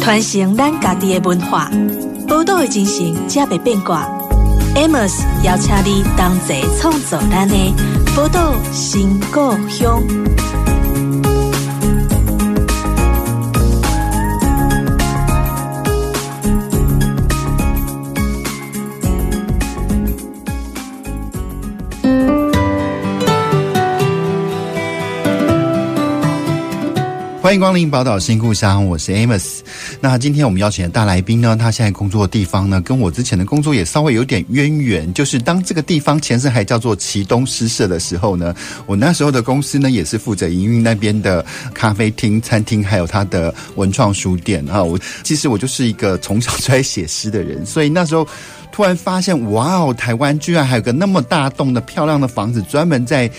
传承咱家己的文化，宝岛的精神才袂变卦。Amos 邀请你同齐创造咱的宝岛新故乡。欢迎光临宝岛新故乡，我是 Amos。那今天我们邀请的大来宾呢，他现在工作的地方呢，跟我之前的工作也稍微有点渊源。就是当这个地方前身还叫做旗东诗社的时候呢，我那时候的公司呢，也是负责营运那边的咖啡厅、餐厅，还有他的文创书店啊。我其实我就是一个从小就在写诗的人，所以那时候突然发现，哇哦，台湾居然还有个那么大栋的漂亮的房子，专门在。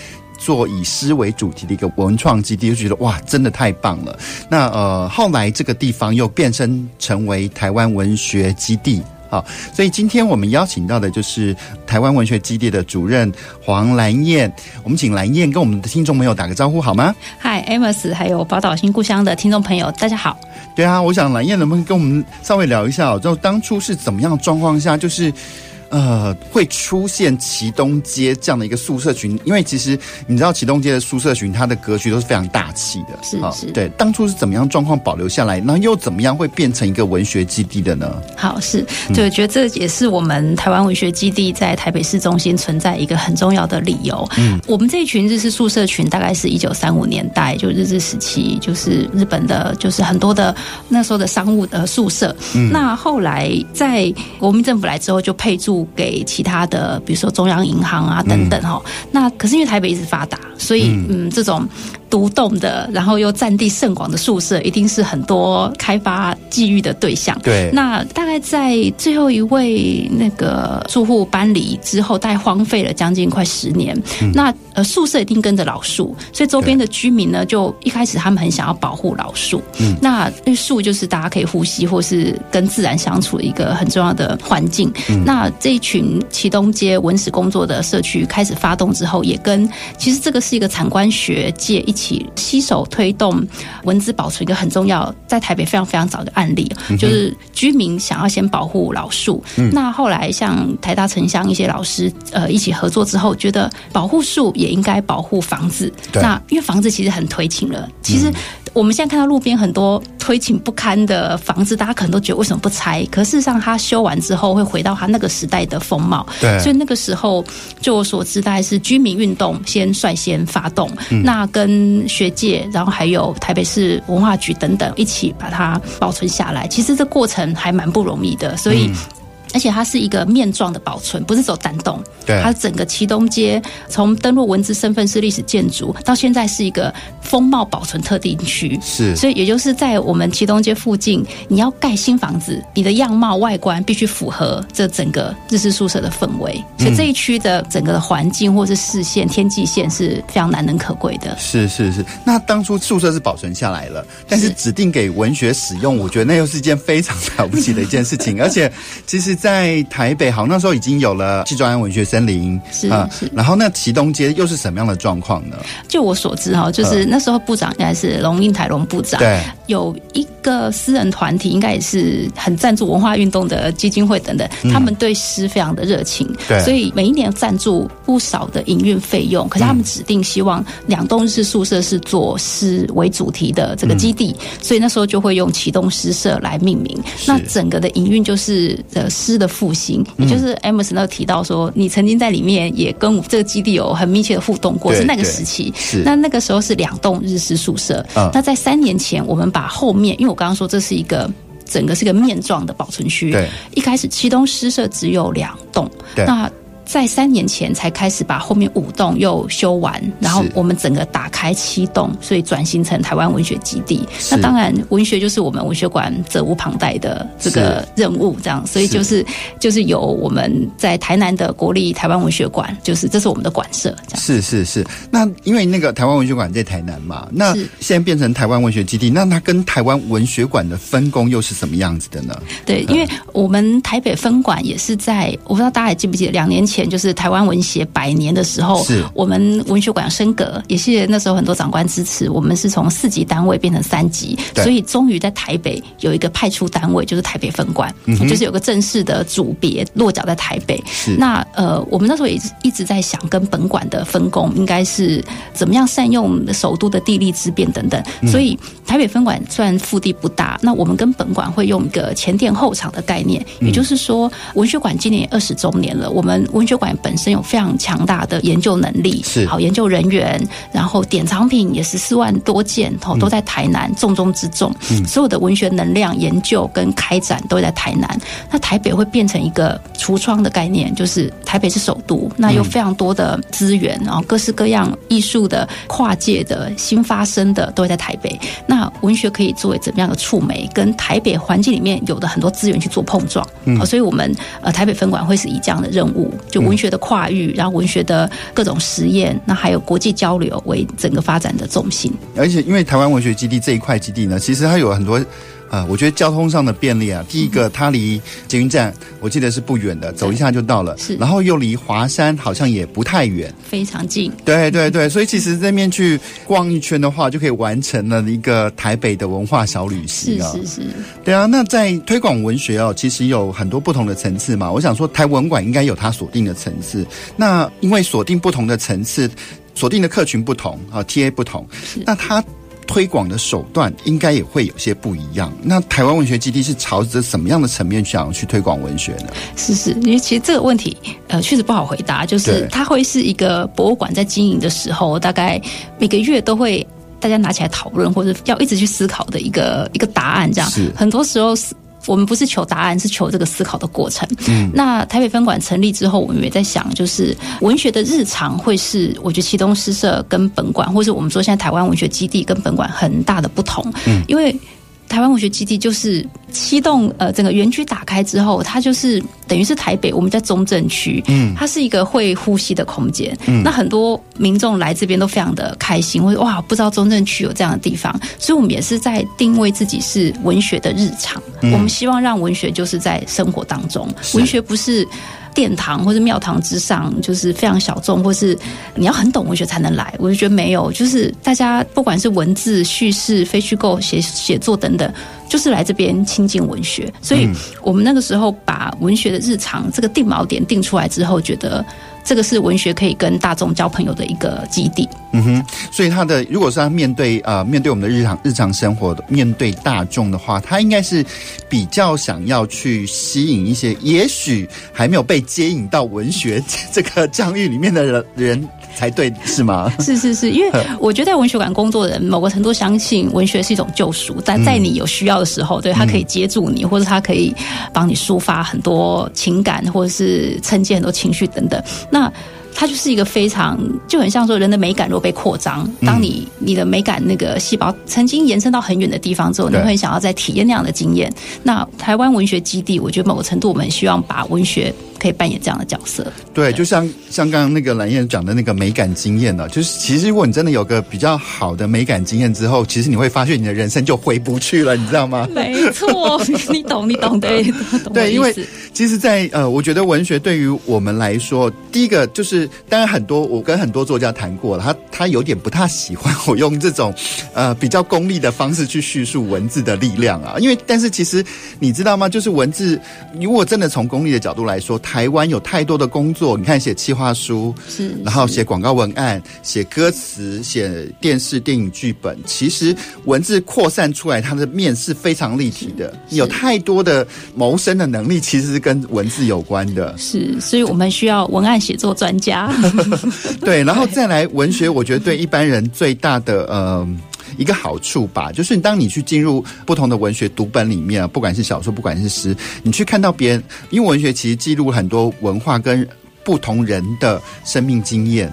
做以诗为主题的一个文创基地，就觉得哇，真的太棒了。那呃，后来这个地方又变身成为台湾文学基地，好，所以今天我们邀请到的就是台湾文学基地的主任黄兰燕。我们请兰燕跟我们的听众朋友打个招呼好吗？嗨，Amos，还有宝岛新故乡的听众朋友，大家好。对啊，我想兰燕能不能跟我们稍微聊一下，就当初是怎么样的状况下，就是。呃，会出现旗东街这样的一个宿舍群，因为其实你知道旗东街的宿舍群，它的格局都是非常大气的，是是、哦。对，当初是怎么样状况保留下来，然后又怎么样会变成一个文学基地的呢？好，是，对，我觉得这也是我们台湾文学基地在台北市中心存在一个很重要的理由。嗯，我们这一群日式宿舍群，大概是一九三五年代，就日治时期，就是日本的，就是很多的那时候的商务的宿舍。嗯，那后来在国民政府来之后，就配驻。给其他的，比如说中央银行啊等等哈、嗯，那可是因为台北一直发达，所以嗯，这种。独栋的，然后又占地甚广的宿舍，一定是很多开发觊觎的对象。对，那大概在最后一位那个住户搬离之后，大概荒废了将近快十年。嗯、那呃，宿舍一定跟着老树，所以周边的居民呢，就一开始他们很想要保护老树。嗯，那那树就是大家可以呼吸或是跟自然相处的一个很重要的环境。嗯、那这一群启东街文史工作的社区开始发动之后，也跟其实这个是一个产官学界一起。起携手推动文字保存一个很重要，在台北非常非常早的案例，就是居民想要先保护老树。嗯。那后来像台大城乡一些老师呃一起合作之后，觉得保护树也应该保护房子。那因为房子其实很推情了，其实。我们现在看到路边很多推倾不堪的房子，大家可能都觉得为什么不拆？可事实上，它修完之后会回到它那个时代的风貌。对，所以那个时候，就我所知，大概是居民运动先率先发动，嗯，那跟学界，然后还有台北市文化局等等一起把它保存下来。其实这过程还蛮不容易的，所以。嗯而且它是一个面状的保存，不是走单栋。对，它整个旗东街从登录文字身份是历史建筑，到现在是一个风貌保存特定区。是，所以也就是在我们旗东街附近，你要盖新房子，你的样貌外观必须符合这整个日式宿舍的氛围。所以这一区的整个的环境或是视线、天际线是非常难能可贵的。是是是。那当初宿舍是保存下来了，但是指定给文学使用，我觉得那又是一件非常了不起的一件事情。而且，其实。在台北，好，那时候已经有了西庄庵文学森林，是啊，是。然后那旗东街又是什么样的状况呢？就我所知哈，就是那时候部长应该是龙应台龙部长，对，有一个私人团体，应该也是很赞助文化运动的基金会等等，他们对诗非常的热情，对，所以每一年赞助不少的营运费用。可是他们指定希望两栋日式宿舍是做诗为主题的这个基地，所以那时候就会用旗东诗社来命名。那整个的营运就是呃诗。的复兴，也就是 Amos 那提到说，你曾经在里面也跟这个基地有很密切的互动过，是那个时期。是那那个时候是两栋日式宿舍。嗯，那在三年前，我们把后面，因为我刚刚说这是一个整个是一个面状的保存区。对，一开始七东诗社只有两栋。对，那。在三年前才开始把后面五栋又修完，然后我们整个打开七栋，所以转型成台湾文学基地。那当然，文学就是我们文学馆责无旁贷的这个任务，这样，所以就是，是就是由我们在台南的国立台湾文学馆，就是这是我们的馆舍。这样是是是。那因为那个台湾文学馆在台南嘛，那现在变成台湾文学基地，那它跟台湾文学馆的分工又是什么样子的呢？对，因为我们台北分馆也是在，我不知道大家还记不记得两年前。前就是台湾文协百年的时候，是。我们文学馆升格，也谢谢那时候很多长官支持，我们是从四级单位变成三级，所以终于在台北有一个派出单位，就是台北分馆，嗯、就是有个正式的组别落脚在台北。是。那呃，我们那时候也一直在想，跟本馆的分工应该是怎么样善用首都的地利之便等等，所以台北分馆虽然腹地不大，那我们跟本馆会用一个前店后厂的概念，也就是说，文学馆今年也二十周年了，我们文学馆本身有非常强大的研究能力，是好研究人员，然后典藏品也十四万多件，哦都在台南，重中之重，嗯所有的文学能量研究跟开展都在台南。那台北会变成一个橱窗的概念，就是台北是首都，那有非常多的资源，然后各式各样艺术的、跨界的、新发生的都会在台北。那文学可以作为怎么样的触媒，跟台北环境里面有的很多资源去做碰撞。嗯，所以我们呃台北分馆会是以这样的任务，就文学的跨域，然后文学的各种实验，那还有国际交流为整个发展的重心。而且因为台湾文学基地这一块基地呢，其实它有很多。啊，我觉得交通上的便利啊，第一个它离捷运站，我记得是不远的，走一下就到了。是，然后又离华山好像也不太远，非常近。对对对，所以其实这边去逛一圈的话，就可以完成了一个台北的文化小旅行啊。是是是。对啊，那在推广文学哦，其实有很多不同的层次嘛。我想说，台文馆应该有它锁定的层次。那因为锁定不同的层次，锁定的客群不同啊，TA 不同，那它。推广的手段应该也会有些不一样。那台湾文学基地是朝着什么样的层面想要去推广文学呢？是是，因为其实这个问题呃确实不好回答。就是它会是一个博物馆在经营的时候，大概每个月都会大家拿起来讨论，或者要一直去思考的一个一个答案。这样，是很多时候是。我们不是求答案，是求这个思考的过程。嗯，那台北分馆成立之后，我们也在想，就是文学的日常会是，我觉得启东诗社跟本馆，或是我们说现在台湾文学基地跟本馆很大的不同。嗯，因为。台湾文学基地就是七栋呃，整个园区打开之后，它就是等于是台北，我们在中正区，嗯，它是一个会呼吸的空间。嗯，那很多民众来这边都非常的开心，或者哇，不知道中正区有这样的地方，所以我们也是在定位自己是文学的日常。嗯，我们希望让文学就是在生活当中，文学不是。殿堂或者庙堂之上，就是非常小众，或是你要很懂文学才能来。我就觉得没有，就是大家不管是文字叙事、非虚构写写作等等，就是来这边亲近文学。所以我们那个时候把文学的日常这个定锚点定出来之后，觉得。这个是文学可以跟大众交朋友的一个基地。嗯哼，所以他的如果是他面对呃面对我们的日常日常生活的，面对大众的话，他应该是比较想要去吸引一些也许还没有被接引到文学这个 疆域里面的人人。才对是吗？是是是，因为 我觉得在文学馆工作的人，某个程度相信文学是一种救赎，但在你有需要的时候，对他可以接住你，或者他可以帮你抒发很多情感，或者是承接很多情绪等等。那它就是一个非常就很像说人的美感，如果被扩张，当你你的美感那个细胞曾经延伸到很远的地方之后，你会很想要再体验那样的经验。那台湾文学基地，我觉得某个程度我们希望把文学。可以扮演这样的角色，对，就像像刚刚那个蓝燕讲的那个美感经验呢，就是其实如果你真的有个比较好的美感经验之后，其实你会发现你的人生就回不去了，你知道吗？没错，你懂，你懂，对，懂对，因为其实在，在呃，我觉得文学对于我们来说，第一个就是，当然很多我跟很多作家谈过了，他他有点不太喜欢我用这种呃比较功利的方式去叙述文字的力量啊，因为但是其实你知道吗？就是文字，如果真的从功利的角度来说，台湾有太多的工作，你看写企划书，是，然后写广告文案，写歌词，写电视电影剧本。其实文字扩散出来，它的面是非常立体的。有太多的谋生的能力，其实是跟文字有关的。是，所以我们需要文案写作专家。对，然后再来文学，我觉得对一般人最大的呃。一个好处吧，就是当你去进入不同的文学读本里面，不管是小说，不管是诗，你去看到别人，因为文学其实记录很多文化跟不同人的生命经验，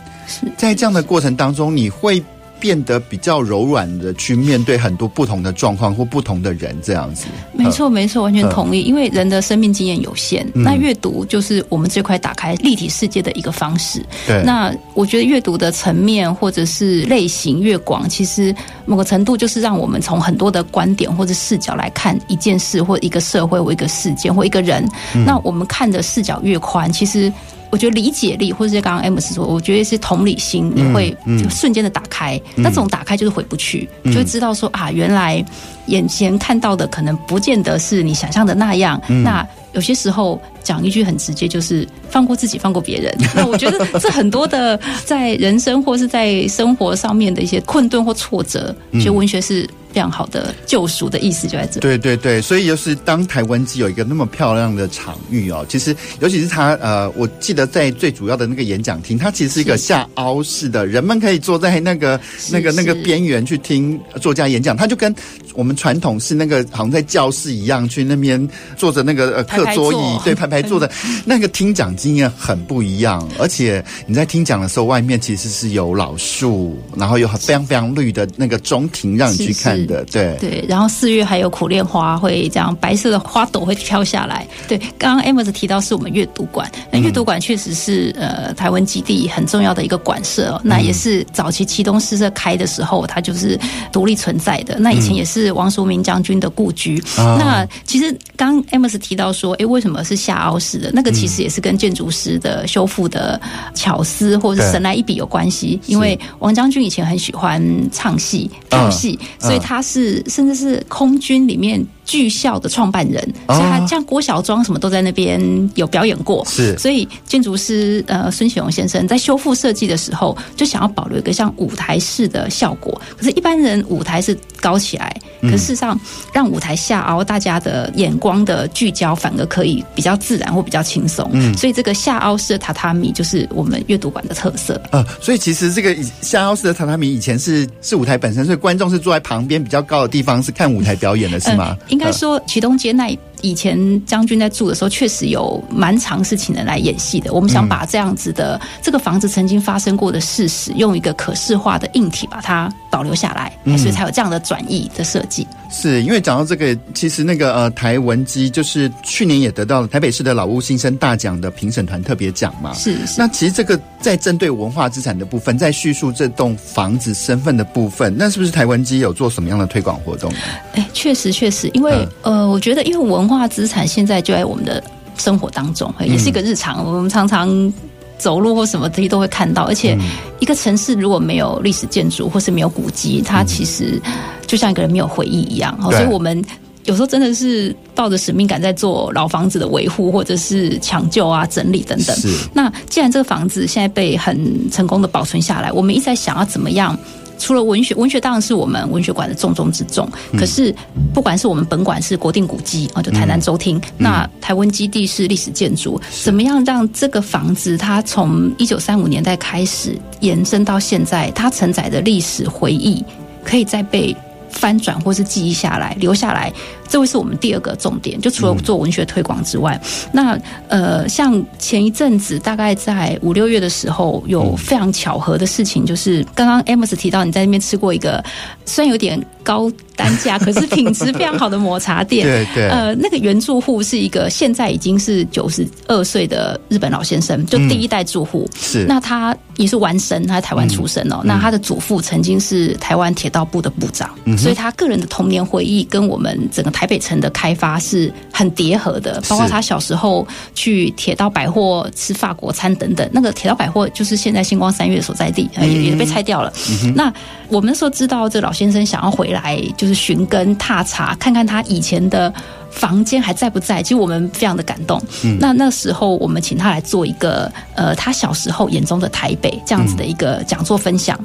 在这样的过程当中，你会。变得比较柔软的去面对很多不同的状况或不同的人，这样子。没错，没错，完全同意。因为人的生命经验有限，嗯，那阅读就是我们这块打开立体世界的一个方式。对，那我觉得阅读的层面或者是类型越广，其实某个程度就是让我们从很多的观点或者视角来看一件事或一个社会或一个事件或一个人。嗯，那我们看的视角越宽，其实。我觉得理解力，或者是刚刚 Amos 说，我觉得是同理心，你会瞬间的打开。那这种打开就是回不去，就会知道说啊，原来眼前看到的可能不见得是你想象的那样。嗯、那有些时候讲一句很直接，就是放过自己，放过别人。那我觉得这很多的在人生或是在生活上面的一些困顿或挫折，其实文学是。非常好的救赎的意思就在这。对对对，所以就是当台湾只有一个那么漂亮的场域哦，其实尤其是他呃，我记得在最主要的那个演讲厅，它其实是一个下凹式的，人们可以坐在那个那个那个边缘去听作家演讲，他就跟我们传统是那个好像在教室一样，去那边坐着那个呃课桌椅，对，排排坐的，那个听讲经验很不一样。而且你在听讲的时候，外面其实是有老树，然后有非常非常绿的那个中庭让你去看的，对对。然后四月还有苦楝花会这样白色的花朵会飘下来。对，刚刚 Amos 提到是我们阅读馆，那阅读馆确实是呃台湾基地很重要的一个馆舍，哦，那也是早期启东诗社开的时候，它就是独立存在的。那以前也是。王叔明将军的故居。那其实刚 Amos 提到说，哎，为什么是下凹式的？那个其实也是跟建筑师的修复的巧思，或者是神来一笔有关系。因为王将军以前很喜欢唱戏、跳戏，所以他是甚至是空军里面。剧校的创办人，所以他像郭小庄什么都在那边有表演过。是，所以建筑师呃孙启荣先生在修复设计的时候，就想要保留一个像舞台式的效果。可是，一般人舞台是高起来，可事实上让舞台下凹，大家的眼光的聚焦反而可以比较自然或比较轻松。嗯，所以这个下凹式的榻榻米就是我们阅读馆的特色。呃，所以其实这个下凹式的榻榻米以前是是舞台本身，所以观众是坐在旁边比较高的地方是看舞台表演的，是吗？应该说，启东街那以前将军在住的时候，确实有蛮长是请人来演戏的。我们想把这样子的这个房子曾经发生过的事实，用一个可视化的硬体把它保留下来，所以才有这样的转译的设计。是因为讲到这个，其实那个呃台文机就是去年也得到了台北市的老屋新生大奖的评审团特别奖嘛。是是。那其实这个在针对文化资产的部分，在叙述这栋房子身份的部分，那是不是台文机有做什么样的推广活动呢？哎，确实确实，因为、嗯、呃，我觉得因为文化资产现在就在我们的生活当中，也是一个日常，嗯、我们常常。走路或什么这些都会看到，而且一个城市如果没有历史建筑或是没有古迹，它其实就像一个人没有回忆一样。所以我们有时候真的是抱着使命感在做老房子的维护或者是抢救啊、整理等等。那既然这个房子现在被很成功的保存下来，我们一直在想要怎么样。除了文学，文学当然是我们文学馆的重中之重。可是，不管是我们本馆是国定古迹啊，就台南州厅，那台湾基地是历史建筑，怎么样让这个房子它从一九三五年代开始延伸到现在，它承载的历史回忆可以再被翻转或是记忆下来，留下来。这会是我们第二个重点，就除了做文学推广之外，嗯、那呃，像前一阵子大概在五六月的时候，有非常巧合的事情，就是刚刚 Amos 提到你在那边吃过一个虽然有点高单价，可是品质非常好的抹茶店。对对。呃，那个原住户是一个现在已经是九十二岁的日本老先生，就第一代住户。嗯、是。那他也是完生，他在台湾出生哦。嗯、那他的祖父曾经是台湾铁道部的部长，嗯、所以他个人的童年回忆跟我们整个。台北城的开发是很叠合的，包括他小时候去铁道百货吃法国餐等等。那个铁道百货就是现在星光三月所在地，也也被拆掉了。嗯、那我们那时候知道这老先生想要回来，就是寻根踏查，看看他以前的房间还在不在。其实我们非常的感动。嗯、那那时候我们请他来做一个呃，他小时候眼中的台北这样子的一个讲座分享。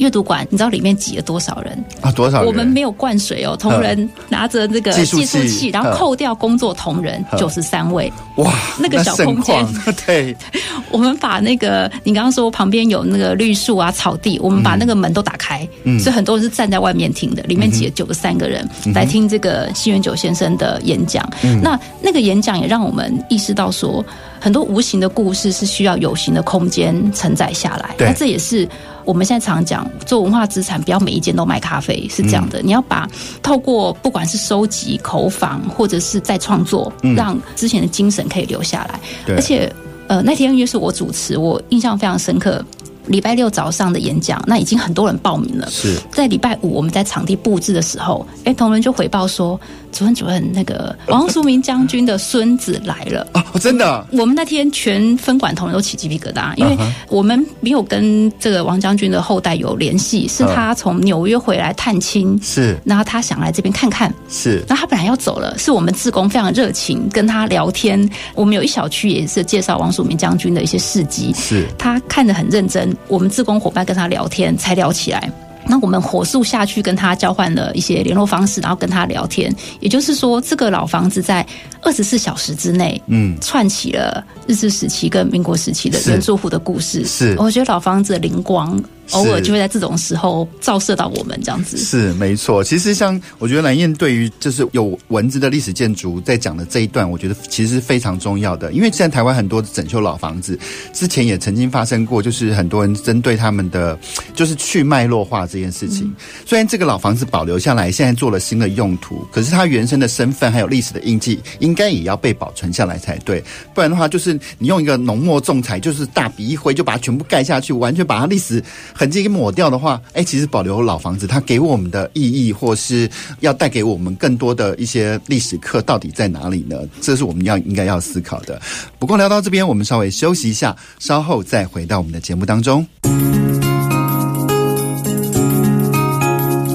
阅读馆，你知道里面挤了多少人啊？多少人？我们没有灌水哦，同仁拿着这个计数器，然后扣掉工作同仁九十三位。哇，那个小空间，对，我们把那个你刚刚说旁边有那个绿树啊、草地，我们把那个门都打开，嗯，所以很多人是站在外面听的。里面挤了九十三个人来听这个西元九先生的演讲。那那个演讲也让我们意识到说，很多无形的故事是需要有形的空间承载下来。那这也是。我们现在常讲做文化资产，不要每一间都卖咖啡，是这样的。你要把透过不管是收集、口访，或者是再创作，让之前的精神可以留下来。而且，呃，那天因为是我主持，我印象非常深刻。礼拜六早上的演讲，那已经很多人报名了。是。在礼拜五我们在场地布置的时候，哎，同仁就回报说，主任主任，那个 王淑明将军的孙子来了。哦，真的。我们那天全分管同仁都起鸡皮疙瘩，因为我们没有跟这个王将军的后代有联系，是他从纽约回来探亲，是，然后他想来这边看看，是，那他本来要走了，是我们志工非常热情跟他聊天，我们有一小区也是介绍王淑明将军的一些事迹，是。他看得很认真，我们自工伙伴跟他聊天才聊起来。那我们火速下去跟他交换了一些联络方式，然后跟他聊天。也就是说，这个老房子在二十四小时之内，嗯，串起了日治时期跟民国时期的原住户的故事。是，我觉得老房子的灵光。偶尔就会在这种时候照射到我们这样子，是没错。其实像我觉得蓝燕对于就是有文字的历史建筑在讲的这一段，我觉得其实是非常重要的。因为现在台湾很多整修老房子，之前也曾经发生过，就是很多人针对他们的就是去脉络化这件事情。嗯、虽然这个老房子保留下来，现在做了新的用途，可是它原生的身份还有历史的印记，应该也要被保存下来才对。不然的话，就是你用一个浓墨重彩，就是大笔一挥就把它全部盖下去，完全把它历史。痕迹给抹掉的话，哎，其实保留老房子，它给我们的意义，或是要带给我们更多的一些历史课，到底在哪里呢？这是我们要应该要思考的。不过聊到这边，我们稍微休息一下，稍后再回到我们的节目当中。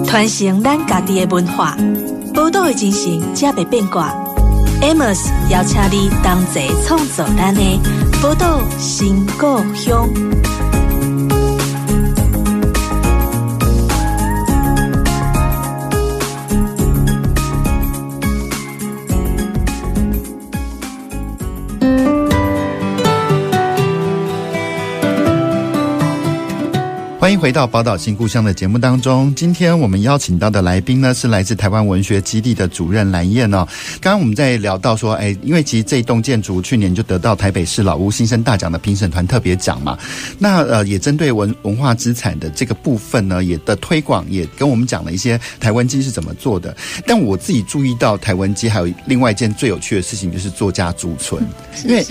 传承咱家己的文化，报道的精神，才袂变卦。Amos 邀请你同齐创造咱的报道新故乡。欢迎回到宝岛新故乡的节目当中。今天我们邀请到的来宾呢，是来自台湾文学基地的主任蓝燕哦。刚刚我们在聊到说，哎，因为其实这栋建筑去年就得到台北市老屋新生大奖的评审团特别奖嘛。那呃，也针对文文化资产的这个部分呢，也的推广，也跟我们讲了一些台湾基是怎么做的。但我自己注意到台湾基还有另外一件最有趣的事情，就是作家驻村，因为。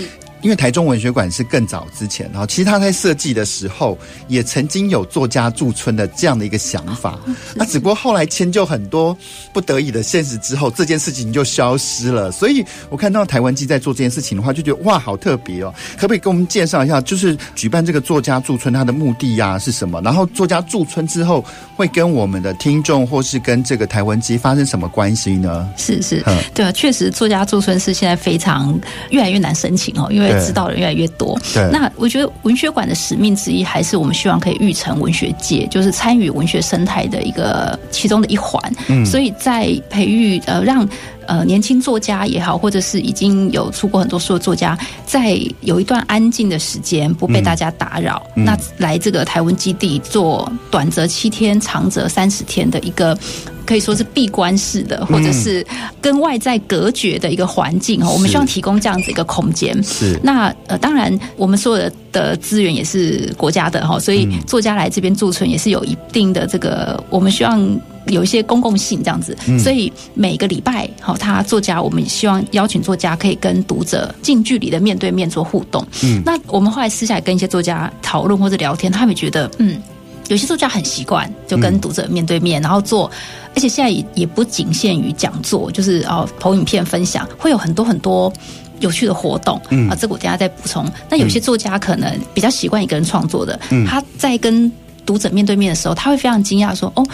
因为台中文学馆是更早之前，然后其实他在设计的时候也曾经有作家驻村的这样的一个想法，那只不过后来迁就很多不得已的现实之后，这件事情就消失了。所以我看到台文基在做这件事情的话，就觉得哇，好特别哦！可不可以跟我们介绍一下，就是举办这个作家驻村它的目的呀是什么？然后作家驻村之后会跟我们的听众或是跟这个台文基发生什么关系呢？是是，对啊，确实作家驻村是现在非常越来越难申请哦，因为知道的人越来越多，对。那我觉得文学馆的使命之一，还是我们希望可以育成文学界，就是参与文学生态的一个其中的一环。嗯，所以在培育呃让呃年轻作家也好，或者是已经有出过很多书的作家，在有一段安静的时间，不被大家打扰，嗯，那来这个台湾基地做短则七天，长则三十天的一个。可以说是闭关式的，或者是跟外在隔绝的一个环境哦。我们希望提供这样子一个空间。是。那呃，当然，我们所有的的资源也是国家的哈，所以作家来这边驻村也是有一定的这个，我们希望有一些公共性这样子。所以每个礼拜，好，他作家，我们希望邀请作家可以跟读者近距离的面对面做互动。嗯。那我们后来私下跟一些作家讨论或者聊天，他们觉得嗯。有些作家很习惯就跟读者面对面，然后做，而且现在也也不仅限于讲座，就是哦投影片分享，会有很多很多有趣的活动。嗯啊，这个我等下再补充。那有些作家可能比较习惯一个人创作的，他在跟读者面对面的时候，他会非常惊讶说哦。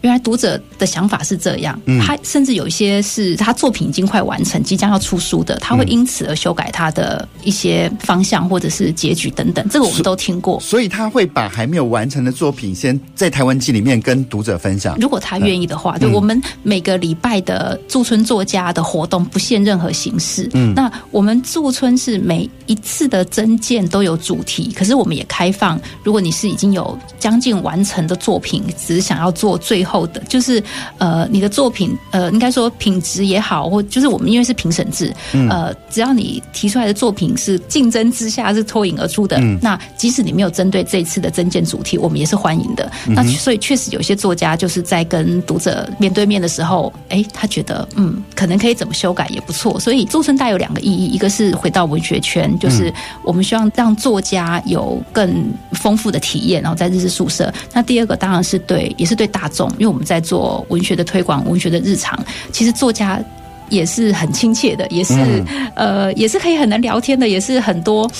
原来读者的想法是这样，他甚至有一些是他作品已经快完成，即将要出书的，他会因此而修改他的一些方向或者是结局等等，这个我们都听过。所以他会把还没有完成的作品先在台湾记里面跟读者分享，如果他愿意的话。对，我们每个礼拜的驻村作家的活动不限任何形式。嗯，那我们驻村是每一次的征件都有主题，可是我们也开放，如果你是已经有将近完成的作品，只是想要做最后的，就是呃，你的作品呃，应该说品质也好，或就是我们因为是评审制，呃，只要你提出来的作品是竞争之下是脱颖而出的，嗯、那即使你没有针对这一次的征件主题，我们也是欢迎的。嗯、那所以确实有些作家就是在跟读者面对面的时候，哎，他觉得嗯，可能可以怎么修改也不错。所以驻村带有两个意义，一个是回到文学圈，就是我们希望让作家有更丰富的体验，然后在日式宿舍。那第二个当然是对，也是对大众，因为我们在做文学的推广，文学的日常，其实作家也是很亲切的，也是、嗯、呃，也是可以很能聊天的，也是很多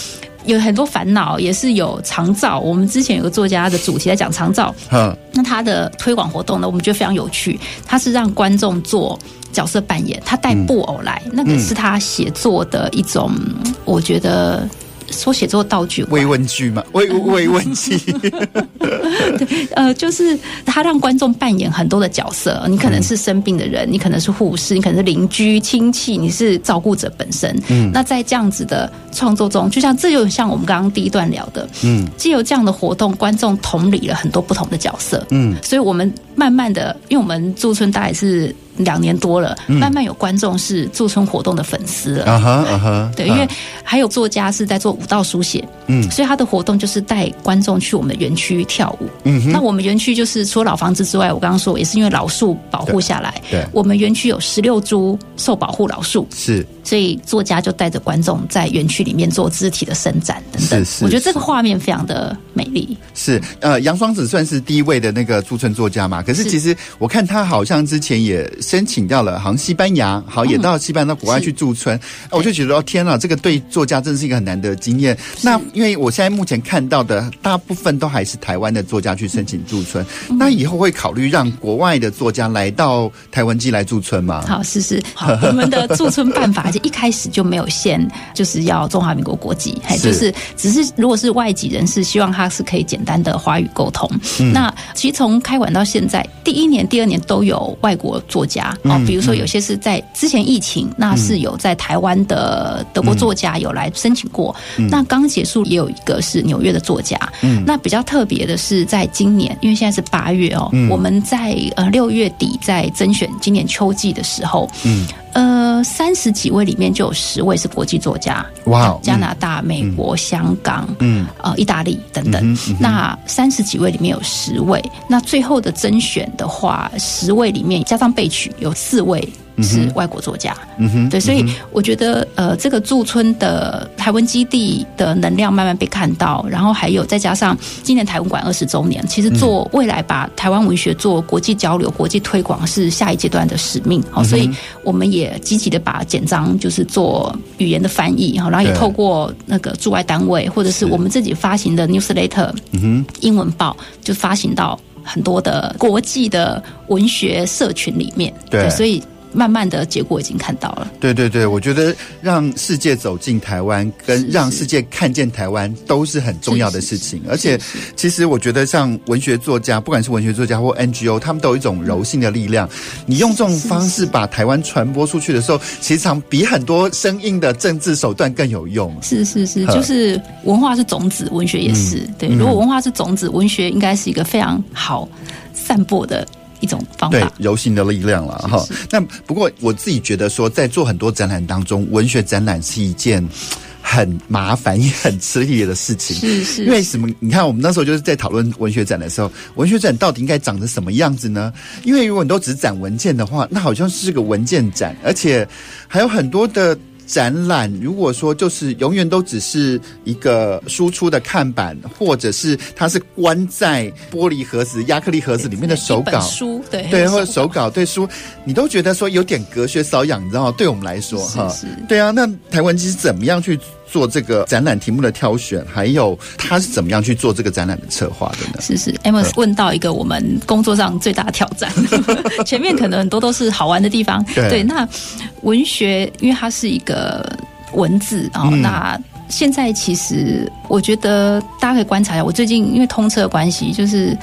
有很多烦恼，也是有长照。我们之前有个作家的主题在讲长照，嗯，那他的推广活动呢，我们觉得非常有趣，他是让观众做角色扮演，他带布偶来，嗯、那个是他写作的一种，我觉得。说写作道具，慰问句嘛，慰慰问句。对，呃，就是他让观众扮演很多的角色，你可能是生病的人，你可能是护士，你可能是邻居、亲戚，你是照顾者本身。嗯，那在这样子的创作中，就像这就像我们刚刚第一段聊的，嗯，借由这样的活动，观众同理了很多不同的角色。嗯，所以我们慢慢的，因为我们驻村大概是。两年多了，慢慢有观众是驻村活动的粉丝了。啊哈啊哈，对，因为还有作家是在做舞蹈书写，嗯，所以他的活动就是带观众去我们的园区跳舞。嗯，那我们园区就是除了老房子之外，我刚刚说也是因为老树保护下来。对，我们园区有十六株受保护老树，是，所以作家就带着观众在园区里面做肢体的伸展等等。是是，我觉得这个画面非常的美丽。是，呃，杨双子算是第一位的那个驻村作家嘛？可是其实我看他好像之前也。申请掉了，好像西班牙，好也到西班牙到国外去驻村，我就觉得哦天哪，这个对作家真的是一个很难得的经验。那因为我现在目前看到的大部分都还是台湾的作家去申请驻村，那以后会考虑让国外的作家来到台湾基来驻村吗？好，是是，好，我们的驻村办法就一开始就没有限，就是要中华民国国籍，还就是只是如果是外籍人士，希望他是可以简单的华语沟通。那其实从开馆到现在，第一年、第二年都有外国作家。哦，比如说有些是在之前疫情，那是有在台湾的德国作家有来申请过。那刚结束也有一个是纽约的作家。嗯，那比较特别的是，在今年，因为现在是八月哦，我们在呃六月底在甄选今年秋季的时候，嗯。呃，三十几位里面就有十位是国际作家，哇！加拿大、美国、香港，嗯，呃，意大利等等。嗯嗯、那三十几位里面有十位，那最后的甄选的话，十位里面加上备取有四位。是外国作家，嗯哼，对，所以我觉得，呃，这个驻村的台湾基地的能量慢慢被看到，然后还有再加上今年台湾馆二十周年，其实做未来把台湾文学做国际交流、国际推广是下一阶段的使命，好，所以我们也积极的把简章就是做语言的翻译，哈，然后也透过那个驻外单位或者是我们自己发行的 newsletter，嗯哼，英文报就发行到很多的国际的文学社群里面，对，所以。慢慢的结果已经看到了。对对对，我觉得让世界走进台湾，跟让世界看见台湾都是很重要的事情。而且，其实我觉得像文学作家，不管是文学作家或 NGO，他们都有一种柔性的力量。你用这种方式把台湾传播出去的时候，其实比很多生硬的政治手段更有用。是是是，就是文化是种子，文学也是。嗯、对，如果文化是种子，文学应该是一个非常好散播的。一种方法，对，柔性的力量了哈。那不过我自己觉得说，在做很多展览当中，文学展览是一件很麻烦也很吃力的事情。是是，因为什么？你看，我们那时候就是在讨论文学展的时候，文学展到底应该长成什么样子呢？因为如果你都只展文件的话，那好像是个文件展，而且还有很多的。展览如果说就是永远都只是一个输出的看板，或者是它是关在玻璃盒子、亚克力盒子里面的手稿书，对对，或者手稿对书，你都觉得说有点隔靴搔痒，你知道吗？对我们来说，哈，对啊，那台湾其实怎么样去做这个展览题目的挑选，还有他是怎么样去做这个展览的策划的呢？是是，Amos 问到一个我们工作上最大的挑战。前面可能很多都是好玩的地方，对，对。那文学，因为它是一个文字啊，嗯、那现在其实我觉得大家可以观察一下，我最近因为通车的关系，就是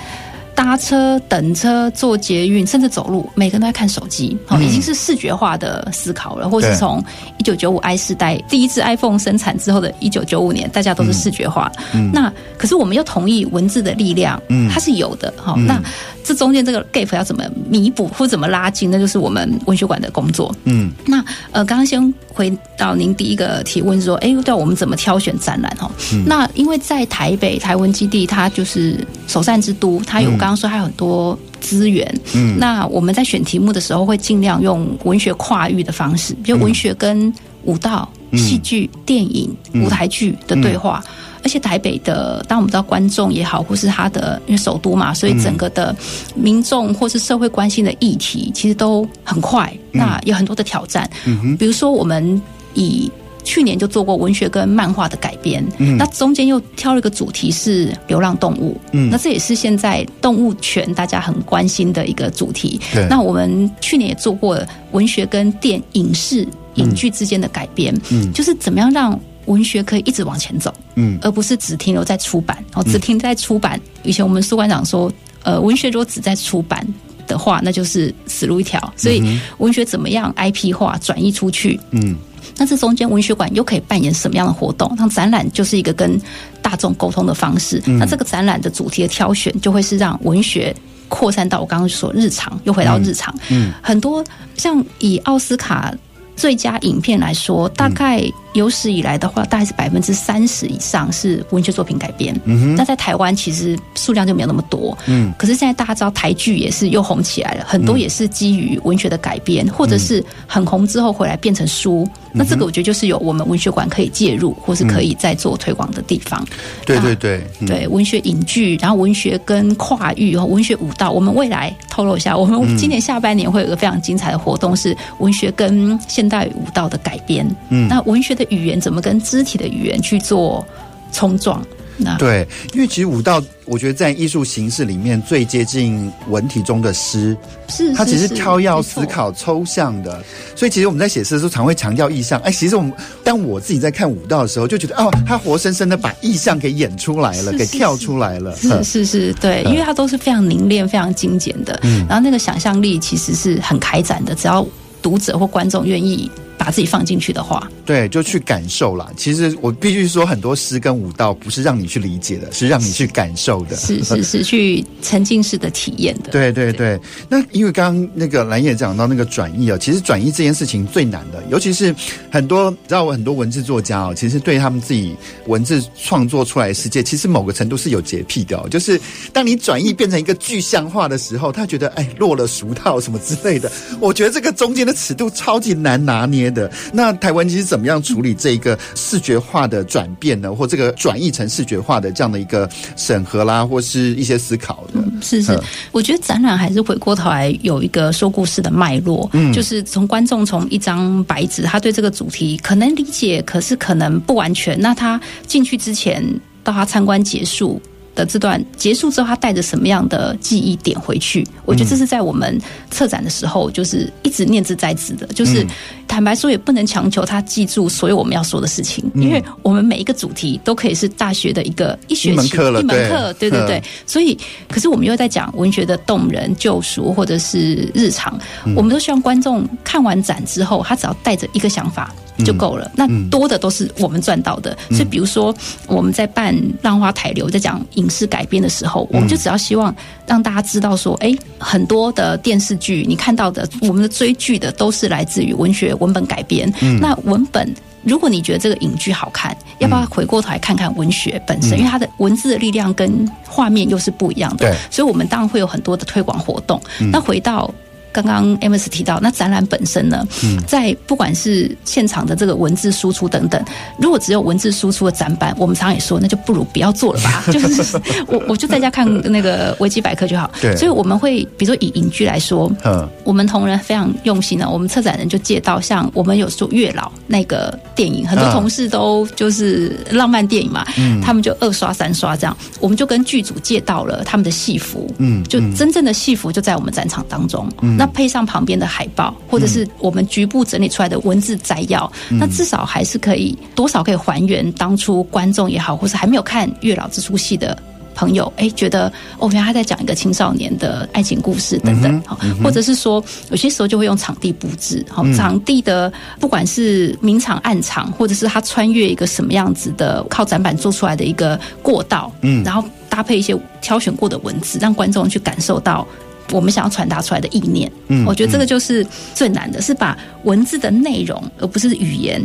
搭车、等车、坐捷运，甚至走路，每个人都在看手机，好，已经是视觉化的思考了。或是从一九九五 i 世代第一支 iPhone 生产之后的一九九五年，大家都是视觉化。那可是我们又同意文字的力量，它是有的。好，那这中间这个 gap 要怎么弥补或怎么拉近，那就是我们文学馆的工作。嗯，那呃，刚刚先回到您第一个提问说，哎，对，我们怎么挑选展览？哈，那因为在台北台文基地，它就是首善之都，它有。刚刚说它有很多资源，嗯，那我们在选题目的时候会尽量用文学跨域的方式，比如文学跟舞蹈、戏剧、电影、舞台剧的对话。而且台北的，当我们知道观众也好，或是他的因为首都嘛，所以整个的民众或是社会关心的议题，其实都很快。那有很多的挑战，嗯，比如说我们以。去年就做过文学跟漫画的改编，嗯，那中间又挑了一个主题是流浪动物，嗯，那这也是现在动物权大家很关心的一个主题。对，那我们去年也做过文学跟电影视影剧之间的改编，嗯，就是怎么样让文学可以一直往前走，嗯，而不是只停留在出版，哦，只停在出版。以前我们苏馆长说，呃，文学如果只在出版的话，那就是死路一条。所以文学怎么样 IP 化转移出去，嗯。那这中间文学馆又可以扮演什么样的活动？那展览就是一个跟大众沟通的方式。嗯、那这个展览的主题的挑选，就会是让文学扩散到我刚刚说日常，又回到日常。嗯，嗯很多像以奥斯卡最佳影片来说，大概有史以来的话，大概是百分之三十以上是文学作品改编。嗯哼，那在台湾其实数量就没有那么多。嗯，可是现在大家知道台剧也是又红起来了，很多也是基于文学的改编，或者是很红之后回来变成书。那这个我觉得就是有我们文学馆可以介入，或是可以再做推广的地方。嗯、对对对，嗯、对文学影剧，然后文学跟跨域和文学舞蹈，我们未来透露一下，我们今年下半年会有一个非常精彩的活动，是文学跟现代舞蹈的改编。嗯，那文学的语言怎么跟肢体的语言去做冲撞？那对，因为其实舞蹈，我觉得在艺术形式里面最接近文体中的诗，是它其实跳跃思考抽象的，所以其实我们在写诗的时候常会强调意象。哎，其实我们当我自己在看舞蹈的时候，就觉得哦，他活生生的把意象给演出来了，给跳出来了。是是是，对，因为它都是非常凝练、非常精简的，嗯然后那个想象力其实是很开展的，只要读者或观众愿意。把自己放进去的话，对，就去感受啦。其实我必须说，很多诗跟舞蹈不是让你去理解的，是让你去感受的，是是是去沉浸式的体验的。对对对。那因为刚刚那个蓝也讲到那个转译啊，其实转译这件事情最难的，尤其是很多你知道，我很多文字作家哦，其实对他们自己文字创作出来的世界，其实某个程度是有洁癖的哦。就是当你转译变成一个具象化的时候，他觉得哎落了俗套什么之类的。我觉得这个中间的尺度超级难拿捏。的那台湾其实怎么样处理这一个视觉化的转变呢？或这个转译成视觉化的这样的一个审核啦，或是一些思考的？嗯、是是，嗯、我觉得展览还是回过头来有一个说故事的脉络，嗯，就是从观众从一张白纸，他对这个主题可能理解，可是可能不完全。那他进去之前，到他参观结束。的这段结束之后，他带着什么样的记忆点回去？我觉得这是在我们策展的时候，就是一直念兹在兹的。就是坦白说，也不能强求他记住所有我们要说的事情，因为我们每一个主题都可以是大学的一个一学期一门课了，一门课，对对对。所以，可是我们又在讲文学的动人、救赎或者是日常，我们都希望观众看完展之后，他只要带着一个想法。就够了，那多的都是我们赚到的。所以，比如说我们在办《浪花台流》在讲影视改编的时候，我们就只要希望让大家知道说，哎，很多的电视剧你看到的，我们的追剧的都是来自于文学文本改编。那文本，如果你觉得这个影剧好看，要不要回过头来看看文学本身？因为它的文字的力量跟画面又是不一样的。对，所以我们当然会有很多的推广活动。那回到。刚刚 Amos 提到，那展览本身呢，在不管是现场的这个文字输出等等，如果只有文字输出的展板，我们常常也说，那就不如不要做了吧。就是我我就在家看那个维基百科就好。对，所以我们会比如说以影剧来说，嗯，我们同仁非常用心呢。我们策展人就借到像我们有说月老那个电影，很多同事都就是浪漫电影嘛，嗯，他们就二刷三刷这样，我们就跟剧组借到了他们的戏服，嗯，就真正的戏服就在我们展场当中，嗯。配上旁边的海报，或者是我们局部整理出来的文字摘要，嗯、那至少还是可以多少可以还原当初观众也好，或是还没有看《月老》这出戏的朋友，哎，觉得哦，原来他在讲一个青少年的爱情故事等等，好、嗯，或者是说有些时候就会用场地布置，好，场地的不管是明场暗场，或者是他穿越一个什么样子的靠展板做出来的一个过道，嗯，然后搭配一些挑选过的文字，让观众去感受到我们想要传达出来的意念。嗯，我觉得这个就是最难的，是把文字的内容而不是语言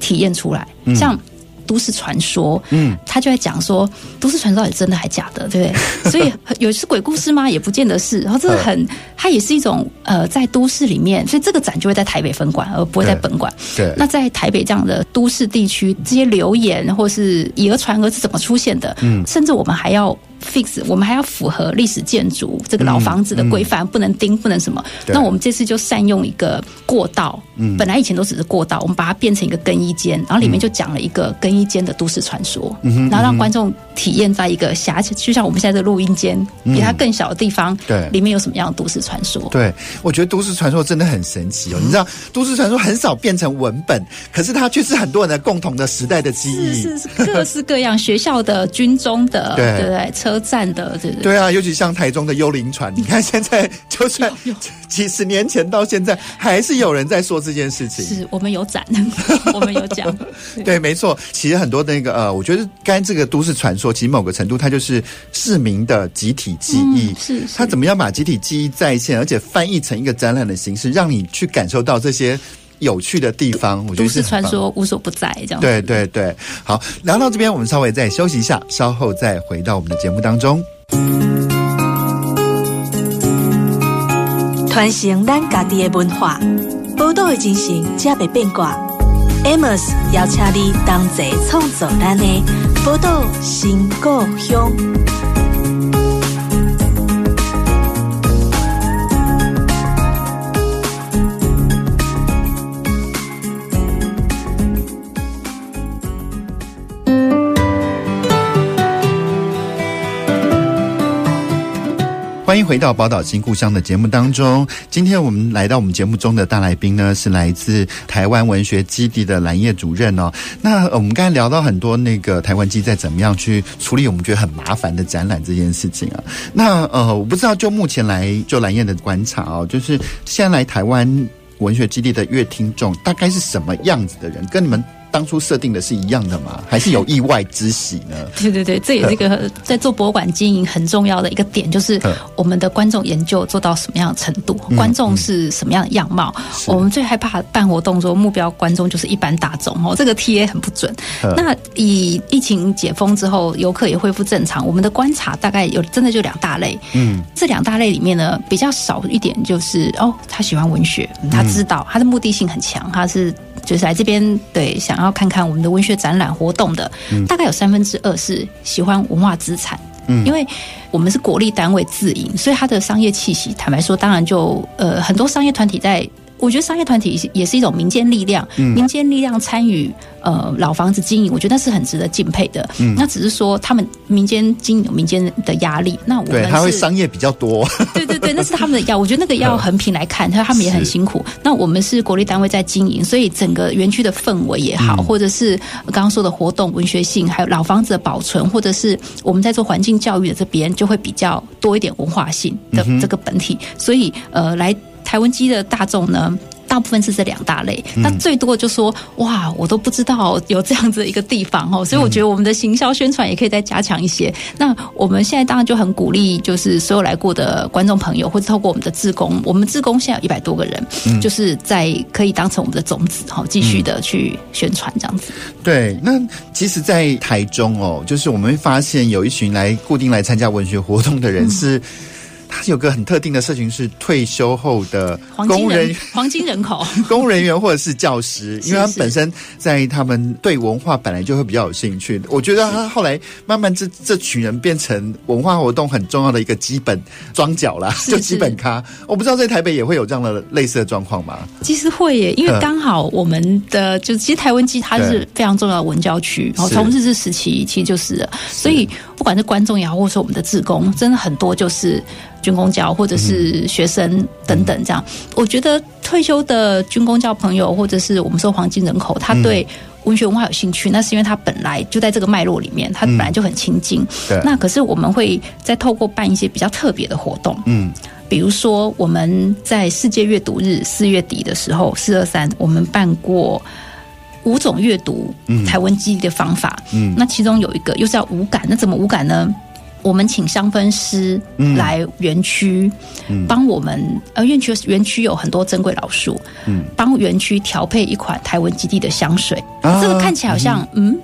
体验出来，像。都市传说，嗯，他就在讲说，都市传说到底真的还假的，对不对？所以有是鬼故事吗？也不见得是。然后这个很，它也是一种呃，在都市里面，所以这个展就会在台北分馆，而不会在本馆。对。那在台北这样的都市地区，这些流言或是以讹传讹是怎么出现的？嗯，甚至我们还要。fix，我们还要符合历史建筑这个老房子的规范，嗯嗯、不能钉，不能什么。那我们这次就善用一个过道，嗯，本来以前都只是过道，我们把它变成一个更衣间，然后里面就讲了一个更衣间的都市传说，嗯，然后让观众体验在一个狭小，就像我们现在的录音间，比它更小的地方，对，里面有什么样的都市传说？对，我觉得都市传说真的很神奇哦。你知道，都市传说很少变成文本，可是它却是很多人的共同的时代的记忆，是是是，各式各样，学校的、军中的，对。对对。车站的，对对对啊，尤其像台中的幽灵船，你看现在就算 几十年前到现在，还是有人在说这件事情。是我们有展，我们有讲。对，对，没错。其实很多那个呃，我觉得刚才这个都市传说，其实某个程度它就是市民的集体记忆。是，他怎么样把集体记忆再现，而且翻译成一个展览的形式，让你去感受到这些。有趣的地方，我觉得是传说无所不在，这样。对对对，好，聊到这边，我们稍微再休息一下，稍后再回到我们的节目当中。传承咱家己的文化，报道的精神，才袂变卦。Amos 邀请你同齐创作咱的报道新故乡。欢迎回到《宝岛新故乡》的节目当中。今天我们来到我们节目中的大来宾呢，是来自台湾文学基地的蓝叶主任哦。那我们刚才聊到很多那个台湾基在怎么样去处理我们觉得很麻烦的展览这件事情啊。那呃，我不知道就目前来就蓝叶的观察哦，就是现在来台湾文学基地的乐听众大概是什么样子的人？跟你们。当初设定的是一样的吗？还是有意外之喜呢？对对对，这也是一个在做博物馆经营很重要的一个点，就是我们的观众研究做到什么样的程度，观众是什么样的样貌。我们最害怕办活动说目标观众就是一般大众哦，这个 TA 很不准。那以疫情解封之后，游客也恢复正常，我们的观察大概有真的就两大类。嗯，这两大类里面呢，比较少一点就是哦，他喜欢文学，他知道他的目的性很强，他是。就是来这边对，想要看看我们的文学展览活动的，大概有三分之二是喜欢文化资产，嗯，因为我们是国立单位自营，所以它的商业气息，坦白说，当然就呃很多商业团体在。我觉得商业团体也是一种民间力量，嗯、民间力量参与呃老房子经营，我觉得那是很值得敬佩的。嗯、那只是说他们民间经营有民间的压力，那我们对他会商业比较多。对对对，那是他们的要。我觉得那个要横平来看，他他们也很辛苦。那我们是国立单位在经营，所以整个园区的氛围也好，嗯、或者是刚刚说的活动文学性，还有老房子的保存，或者是我们在做环境教育的这边，就会比较多一点文化性的这个本体。嗯、所以呃来。台湾基的大众呢，大部分是这两大类，那最多就说哇，我都不知道有这样子的一个地方哦，所以我觉得我们的行销宣传也可以再加强一些。那我们现在当然就很鼓励，就是所有来过的观众朋友，或者透过我们的志工，我们志工现在有一百多个人，就是在可以当成我们的种子哈，继续的去宣传这样子。对，那其实，在台中哦，就是我们会发现有一群来固定来参加文学活动的人是。他有个很特定的社群，是退休后的工人、黄金人口、公务人员或者是教师，因为他们本身在他们对文化本来就会比较有兴趣。我觉得他后来慢慢这这群人变成文化活动很重要的一个基本桩脚啦，就基本咖。我不知道在台北也会有这样的类似的状况吗？其实会耶，因为刚好我们的就其实台湾基它是非常重要的文教区，然后从日治时期其实就是了，所以不管是观众也好，或者说我们的志工，真的很多就是。军工教或者是学生等等，这样，我觉得退休的军工教朋友，或者是我们说黄金人口，他对文学文化有兴趣，那是因为他本来就在这个脉络里面，他本来就很亲近。嗯、对。那可是我们会再透过办一些比较特别的活动，嗯，比如说我们在世界阅读日四月底的时候，四二三，我们办过五种阅读台湾记忆的方法，嗯，那其中有一个又是要五感，那怎么五感呢？我们请香氛师来园区，帮我们、嗯、呃园区园区有很多珍贵老树，嗯，帮园区调配一款台湾基地的香水。啊、这个看起来好像嗯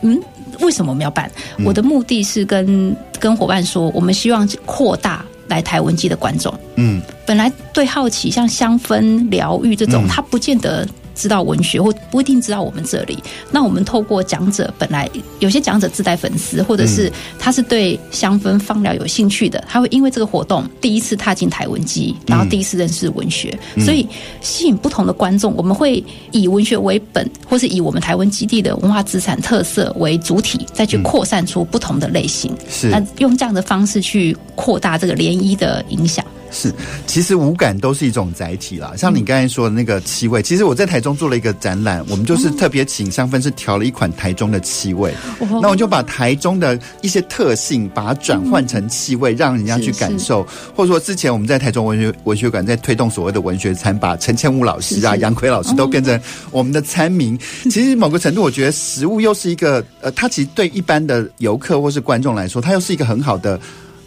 嗯，为什么我们要办？嗯、我的目的是跟跟伙伴说，我们希望扩大来台湾基的观众。嗯，本来对好奇像香氛疗愈这种，他、嗯、不见得。知道文学或不一定知道我们这里，那我们透过讲者，本来有些讲者自带粉丝，或者是他是对香氛芳疗有兴趣的，他会因为这个活动第一次踏进台文基，然后第一次认识文学，所以吸引不同的观众。我们会以文学为本，或是以我们台湾基地的文化资产特色为主体，再去扩散出不同的类型，是。那用这样的方式去扩大这个涟漪的影响。是，其实五感都是一种载体啦。像你刚才说的那个气味，其实我在台中做了一个展览，我们就是特别请香氛师调了一款台中的气味。那我就把台中的一些特性，把它转换成气味，让人家去感受。或者说，之前我们在台中文学文学馆在推动所谓的文学餐，把陈千武老师啊、杨奎老师都变成我们的餐名。其实某个程度，我觉得食物又是一个呃，它其实对一般的游客或是观众来说，它又是一个很好的。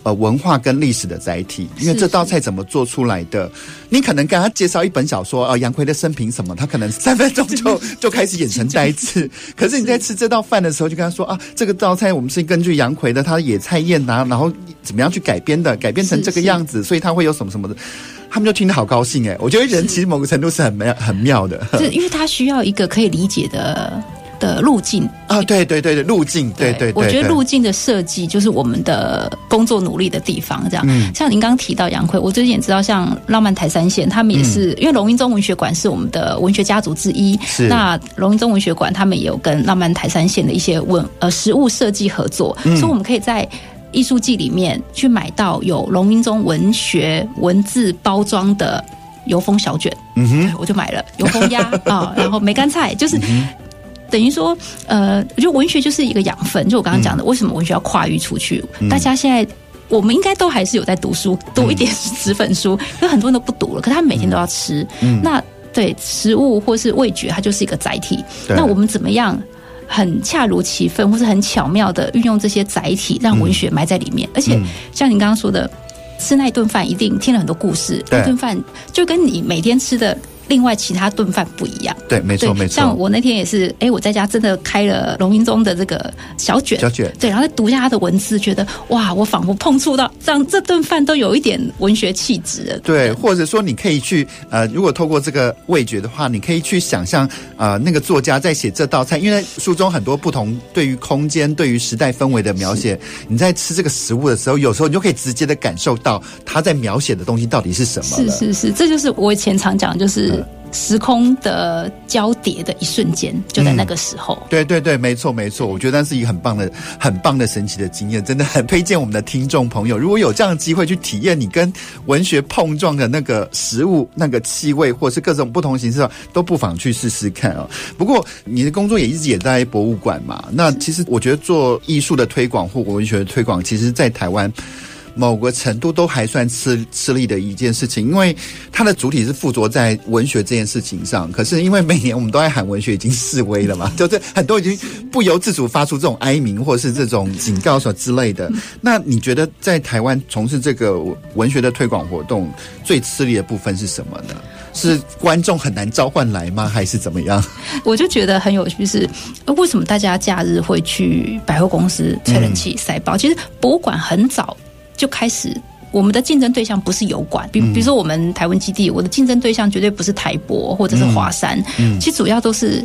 呃，文化跟历史的载体，因为这道菜怎么做出来的，你可能跟他介绍一本小说啊，杨奎的生平什么，他可能三分钟就 就开始眼神呆滞。可是你在吃这道饭的时候，就跟他说啊，这个道菜我们是根据杨奎的他的野菜宴啊，然后怎么样去改编的，改编成这个样子，所以他会有什么什么的，他们就听得好高兴哎。我觉得人其实某个程度是很妙很妙的，是因为他需要一个可以理解的。的路径啊，对对对对，路径，对对，对，对，我觉得路径的设计就是我们的工作努力的地方。这样，嗯、像您刚刚提到杨逵，我最近也知道，像浪漫台三线，他们也是、嗯、因为龙瑛宗文学馆是我们的文学家族之一。是那龙瑛宗文学馆，他们也有跟浪漫台三线的一些文呃实物设计合作，嗯、所以我们可以在艺术季里面去买到有龙瑛宗文学文字包装的油封小卷。嗯哼，我就买了油封鸭 啊，然后梅干菜，就是。嗯等于说，呃，我觉得文学就是一个养分。就我刚刚讲的，为什么文学要跨域出去？嗯、大家现在我们应该都还是有在读书，读一点纸本书，可很多人都不读了。可是他们每天都要吃，嗯、那对食物或是味觉，它就是一个载体。那我们怎么样很恰如其分，或是很巧妙的运用这些载体，让文学埋在里面？嗯、而且像你刚刚说的，吃那一顿饭一定听了很多故事，那顿饭就跟你每天吃的。另外，其他顿饭不一样。对，没错，没错。像我那天也是，哎，我在家真的开了龙瑛宗的这个小卷，小卷。对，然后再读一下他的文字，觉得哇，我仿佛碰触到，让这顿饭都有一点文学气质。对，或者说你可以去呃，如果透过这个味觉的话，你可以去想象呃，那个作家在写这道菜，因为书中很多不同对于空间、对于时代氛围的描写，你在吃这个食物的时候，有时候你就可以直接的感受到他在描写的东西到底是什么。是是是，这就是我以前常讲，就是。时空的交叠的一瞬间，就在那个时候。对对对，没错没错，我觉得那是一个很棒的、很棒的神奇的经验，真的很推荐我们的听众朋友，如果有这样的机会去体验你跟文学碰撞的那个食物、那个气味，或是各种不同形式的，都不妨去试试看啊。不过你的工作也一直也在博物馆嘛，那其实我觉得做艺术的推广或文学的推广，其实，在台湾。某个程度都还算吃吃力的一件事情，因为它的主体是附着在文学这件事情上。可是因为每年我们都在喊文学已经示威了嘛，就是很多已经不由自主发出这种哀鸣或是这种警告什么之类的。那你觉得在台湾从事这个文学的推广活动最吃力的部分是什么呢？是观众很难召唤来吗？还是怎么样？我就觉得很有趣，是为什么大家假日会去百货公司吹冷气、塞包？其实博物馆很早。就开始，我们的竞争对象不是油管，比比如说我们台湾基地，我的竞争对象绝对不是台博或者是华山，嗯嗯、其实主要都是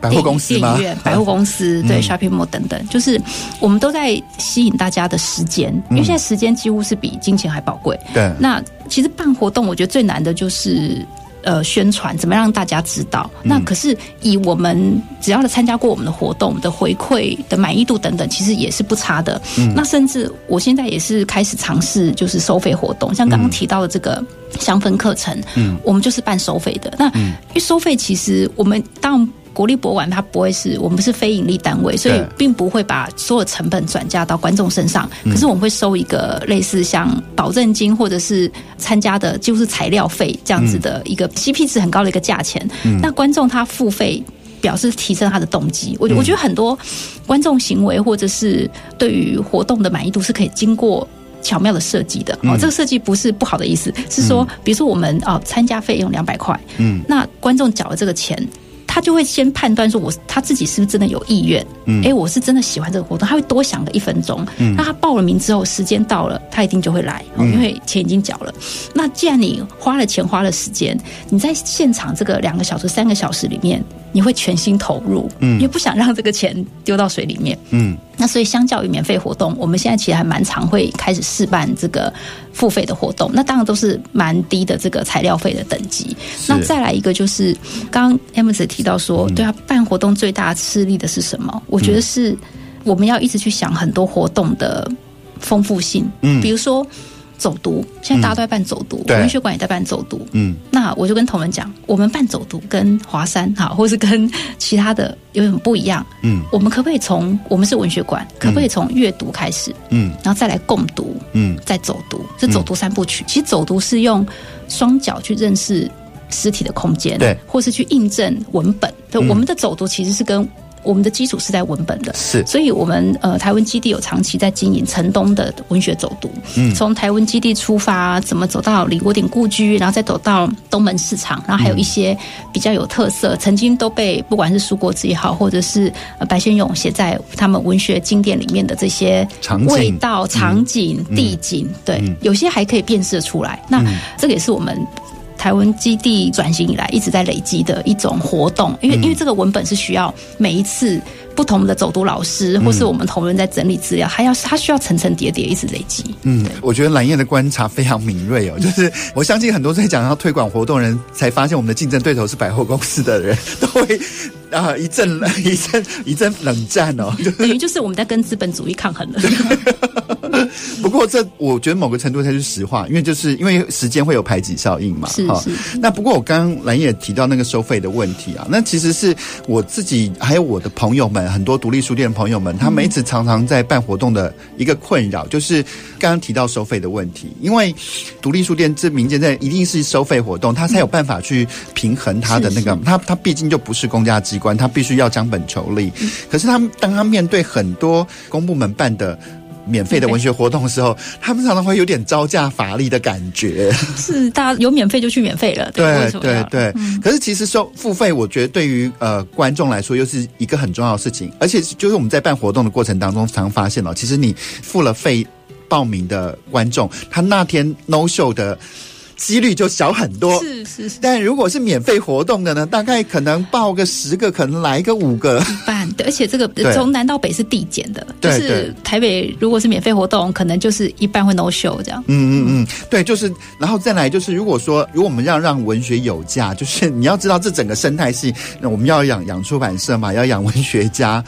百货公司、电影院、百货公司，对、嗯、shopping mall 等等，就是我们都在吸引大家的时间，因为现在时间几乎是比金钱还宝贵。对，那其实办活动，我觉得最难的就是。呃，宣传怎么让大家知道？那可是以我们只要是参加过我们的活动的回馈的满意度等等，其实也是不差的。嗯，那甚至我现在也是开始尝试，就是收费活动，像刚刚提到的这个香氛课程，嗯，我们就是办收费的。那因为收费其实我们当然国立博物馆它不会是我们不是非盈利单位，所以并不会把所有成本转嫁到观众身上。可是我们会收一个类似像保证金或者是参加的就是材料费这样子的一个 CP 值很高的一个价钱。那观众他付费表示提升他的动机。我我觉得很多观众行为或者是对于活动的满意度是可以经过。巧妙的设计的哦，这个设计不是不好的意思，是说，比如说我们啊参加费用两百块，嗯，那观众缴了这个钱，他就会先判断说，我他自己是不是真的有意愿，嗯，哎，我是真的喜欢这个活动，他会多想个一分钟，嗯，那他报了名之后，时间到了，他一定就会来，因为钱已经缴了。那既然你花了钱，花了时间，你在现场这个两个小时、三个小时里面。你会全心投入，嗯，也不想让这个钱丢到水里面，嗯。那所以，相较于免费活动，我们现在其实还蛮常会开始试办这个付费的活动。那当然都是蛮低的这个材料费的等级。那再来一个就是，刚刚 Amos 提到说，对啊，办活动最大吃力的是什么？我觉得是我们要一直去想很多活动的丰富性，嗯，比如说。走读，现在大家都在办走读，文学馆也在办走读。嗯，那我就跟同仁讲，我们办走读跟华山哈，或是跟其他的有什么不一样？嗯，我们可不可以从我们是文学馆，可不可以从阅读开始？嗯，然后再来共读，嗯，再走读，这走读三部曲。其实走读是用双脚去认识实体的空间，对，或是去印证文本。对，我们的走读其实是跟。我们的基础是在文本的，是，所以我们呃台湾基地有长期在经营城东的文学走读，嗯，从台湾基地出发，怎么走到李国鼎故居，然后再走到东门市场，然后还有一些比较有特色，曾经都被不管是苏国治也好，或者是白先勇写在他们文学经典里面的这些味道、场景、地景，对，有些还可以辨识出来。那这个也是我们。台湾基地转型以来一直在累积的一种活动，因为因为这个文本是需要每一次不同的走读老师或是我们同仁在整理资料，还要他需要层层叠叠一直累积。嗯，我觉得蓝燕的观察非常敏锐哦，就是我相信很多在讲要推广活动人才发现我们的竞争对手是百货公司的人 都会。啊！一阵一阵一阵冷战哦，等于就是我们在跟资本主义抗衡了。不过这我觉得某个程度才是实话，因为就是因为时间会有排挤效应嘛。是是。那不过我刚刚蓝燕也提到那个收费的问题啊，那其实是我自己还有我的朋友们，很多独立书店的朋友们，他们一直常常在办活动的一个困扰，就是刚刚提到收费的问题。因为独立书店这民间在一定是收费活动，他才有办法去平衡他的那个，他他毕竟就不是公家机关，他必须要将本求利。可是他们当他面对很多公部门办的免费的文学活动的时候，他们常常会有点招架乏力的感觉。是，大家有免费就去免费了。对对对。可是其实收付费，我觉得对于呃观众来说又是一个很重要的事情。而且就是我们在办活动的过程当中，常发现哦，其实你付了费报名的观众，他那天 no show 的。几率就小很多，是是是。但如果是免费活动的呢？大概可能报个十个，可能来个五个。一半，对，而且这个从南到北是递减的，就是台北如果是免费活动，可能就是一半会 no show 这样。嗯嗯嗯，对，就是然后再来就是，如果说如果我们要让文学有价，就是你要知道这整个生态系，那我们要养养出版社嘛，要养文学家。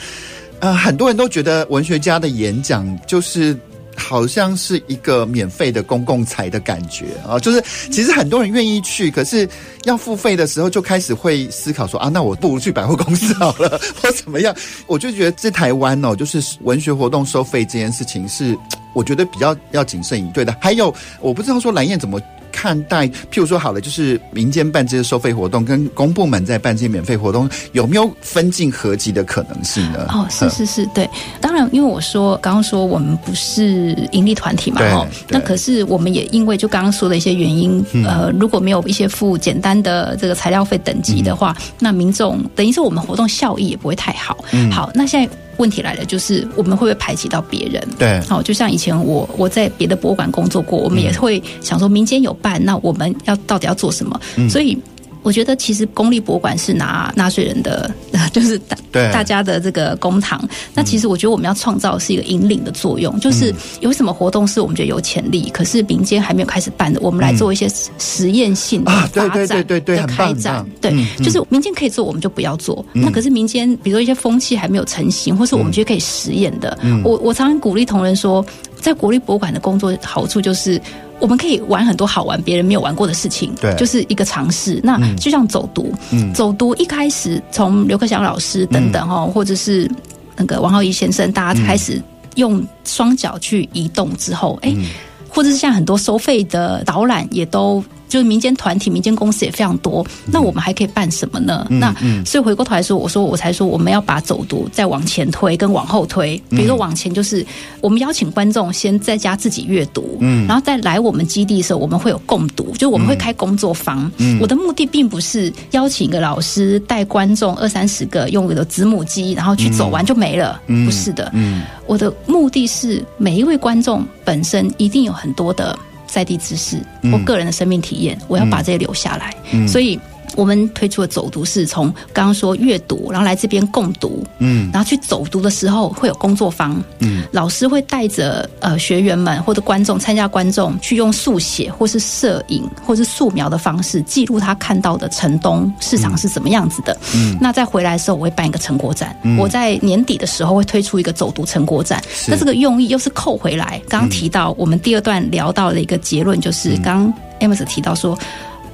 呃，很多人都觉得文学家的演讲就是。好像是一个免费的公共财的感觉啊，就是其实很多人愿意去，可是要付费的时候就开始会思考说啊，那我不如去百货公司好了，或怎么样？我就觉得在台湾哦，就是文学活动收费这件事情是我觉得比较要谨慎以对的。还有，我不知道说蓝燕怎么。看待，譬如说好了，就是民间办这些收费活动，跟公部门在办这些免费活动，有没有分进合集的可能性呢？哦，是是是，对，当然，因为我说刚刚说我们不是盈利团体嘛，哦，那可是我们也因为就刚刚说的一些原因，嗯、呃，如果没有一些付简单的这个材料费等级的话，嗯、那民众等于是我们活动效益也不会太好。嗯，好，那现在。问题来了，就是我们会不会排挤到别人？对，好，就像以前我我在别的博物馆工作过，我们也会想说，民间有办，那我们要到底要做什么？嗯，所以。我觉得其实公立博物馆是拿纳税人的，就是大大家的这个公堂。那其实我觉得我们要创造是一个引领的作用，就是有什么活动是我们觉得有潜力，可是民间还没有开始办的，我们来做一些实验性的发展的开展。对，就是民间可以做，我们就不要做。那可是民间，比如说一些风气还没有成型，或是我们觉得可以实验的，我我常常鼓励同仁说，在国立博物馆的工作好处就是。我们可以玩很多好玩别人没有玩过的事情，对，就是一个尝试。那就像走读，嗯，走读一开始从刘克祥老师等等哈，嗯、或者是那个王浩一先生，大家开始用双脚去移动之后，哎、嗯，或者是像很多收费的导览也都。就是民间团体、民间公司也非常多，那我们还可以办什么呢？嗯、那所以回过头来说，我说我才说我们要把走读再往前推，跟往后推。比如说往前，就是我们邀请观众先在家自己阅读，嗯，然后再来我们基地的时候，我们会有共读，就是我们会开工作坊。嗯，我的目的并不是邀请一个老师带观众二三十个用我的子母机，然后去走完就没了，不是的。嗯，我的目的是每一位观众本身一定有很多的。在地知识，我个人的生命体验，我要把这些留下来，嗯、所以。我们推出的走读是从刚刚说阅读，然后来这边共读，嗯，然后去走读的时候会有工作坊，嗯，老师会带着呃学员们或者观众参加观众去用速写或是摄影或是素描的方式记录他看到的城东市场是怎么样子的，嗯，那再回来的时候我会办一个成果展，嗯，我在年底的时候会推出一个走读成果展，那这个用意又是扣回来，刚刚提到我们第二段聊到的一个结论就是刚 Amos 提到说。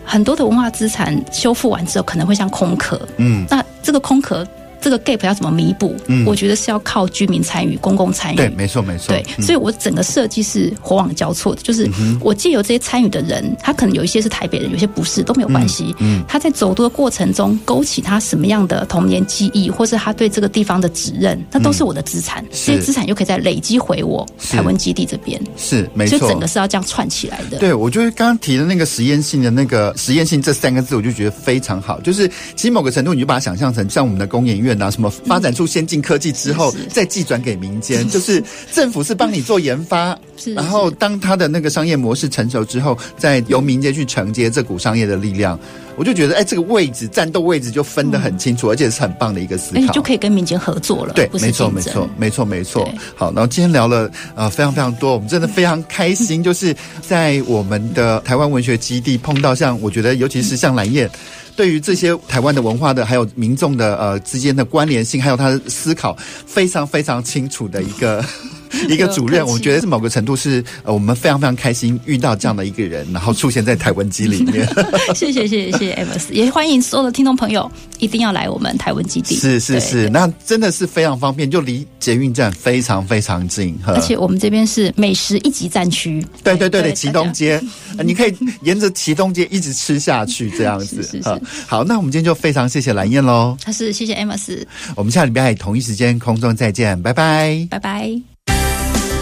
很多的文化资产修复完之后，可能会像空壳。嗯，那这个空壳。这个 gap 要怎么弥补？嗯，我觉得是要靠居民参与、公共参与。对，没错，没错。对，所以我整个设计是火网交错的，就是我借由这些参与的人，他可能有一些是台北人，有些不是，都没有关系。嗯，他在走读的过程中勾起他什么样的童年记忆，或是他对这个地方的指认，那都是我的资产。这些资产又可以再累积回我台湾基地这边。是，没错。所以整个是要这样串起来的。对，我觉得刚刚提的那个实验性的那个实验性这三个字，我就觉得非常好。就是其实某个程度，你就把它想象成像我们的工研院啊，什么发展。出先进科技之后，再寄转给民间，就是政府是帮你做研发，然后当它的那个商业模式成熟之后，再由民间去承接这股商业的力量。我就觉得，哎，这个位置战斗位置就分得很清楚，而且是很棒的一个思考，就可以跟民间合作了。对，没错，没错，没错，没错。好，然后今天聊了呃非常非常多，我们真的非常开心，就是在我们的台湾文学基地碰到像我觉得，尤其是像蓝燕。对于这些台湾的文化的，还有民众的呃之间的关联性，还有他的思考，非常非常清楚的一个。一个主任，我觉得是某个程度是呃，我们非常非常开心遇到这样的一个人，然后出现在台文基里面。谢谢谢谢谢谢 Amos，也欢迎所有的听众朋友一定要来我们台文基地。是是是，那真的是非常方便，就离捷运站非常非常近。而且我们这边是美食一级战区。对对对对，旗东街，你可以沿着旗东街一直吃下去，这样子。是是是。好，那我们今天就非常谢谢蓝燕喽。他是谢谢 Amos。我们下礼拜同一时间空中再见，拜拜，拜拜。